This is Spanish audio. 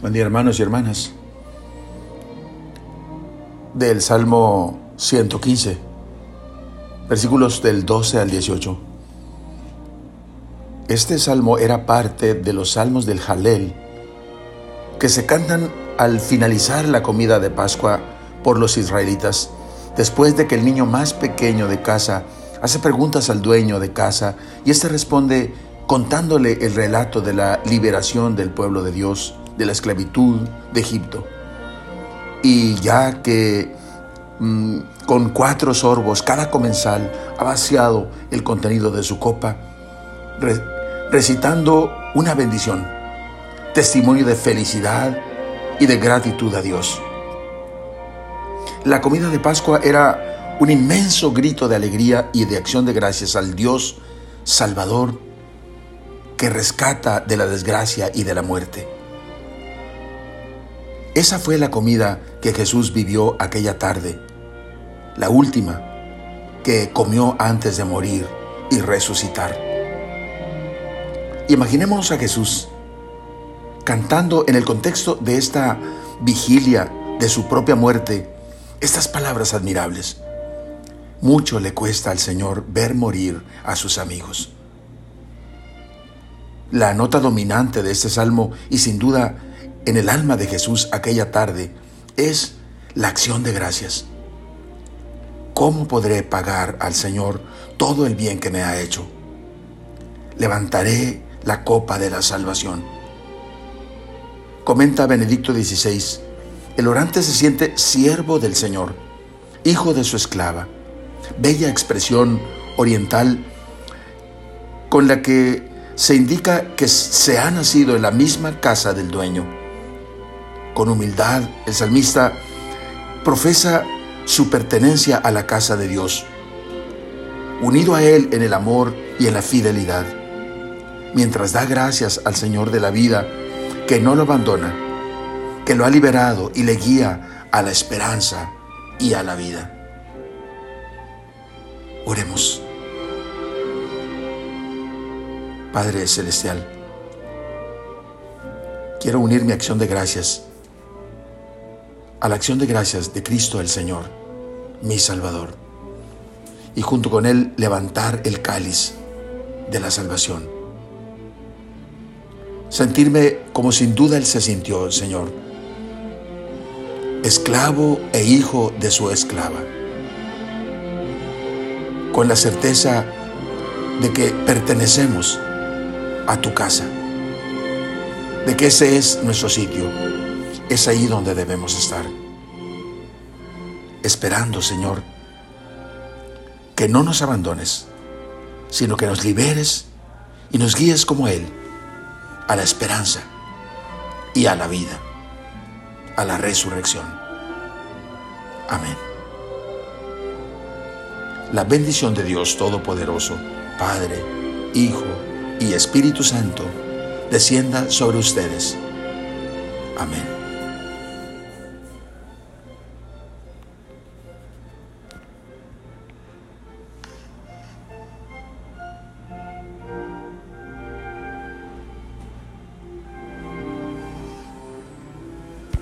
Buen día hermanos y hermanas. Del Salmo 115, versículos del 12 al 18. Este salmo era parte de los salmos del Jalel que se cantan al finalizar la comida de Pascua por los israelitas, después de que el niño más pequeño de casa hace preguntas al dueño de casa y éste responde contándole el relato de la liberación del pueblo de Dios de la esclavitud de Egipto. Y ya que mm, con cuatro sorbos cada comensal ha vaciado el contenido de su copa, recitando una bendición, testimonio de felicidad y de gratitud a Dios. La comida de Pascua era un inmenso grito de alegría y de acción de gracias al Dios Salvador que rescata de la desgracia y de la muerte. Esa fue la comida que Jesús vivió aquella tarde, la última que comió antes de morir y resucitar. Imaginémonos a Jesús cantando en el contexto de esta vigilia de su propia muerte estas palabras admirables. Mucho le cuesta al Señor ver morir a sus amigos. La nota dominante de este salmo y sin duda en el alma de Jesús aquella tarde es la acción de gracias. ¿Cómo podré pagar al Señor todo el bien que me ha hecho? Levantaré la copa de la salvación. Comenta Benedicto XVI, el orante se siente siervo del Señor, hijo de su esclava. Bella expresión oriental con la que se indica que se ha nacido en la misma casa del dueño con humildad, el salmista profesa su pertenencia a la casa de Dios, unido a Él en el amor y en la fidelidad, mientras da gracias al Señor de la vida, que no lo abandona, que lo ha liberado y le guía a la esperanza y a la vida. Oremos. Padre Celestial, quiero unir mi acción de gracias a la acción de gracias de Cristo el Señor, mi Salvador, y junto con Él levantar el cáliz de la salvación. Sentirme como sin duda Él se sintió, Señor, esclavo e hijo de su esclava, con la certeza de que pertenecemos a tu casa, de que ese es nuestro sitio es ahí donde debemos estar. Esperando, Señor, que no nos abandones, sino que nos liberes y nos guíes como Él a la esperanza y a la vida, a la resurrección. Amén. La bendición de Dios Todopoderoso, Padre, Hijo y Espíritu Santo, descienda sobre ustedes. Amén.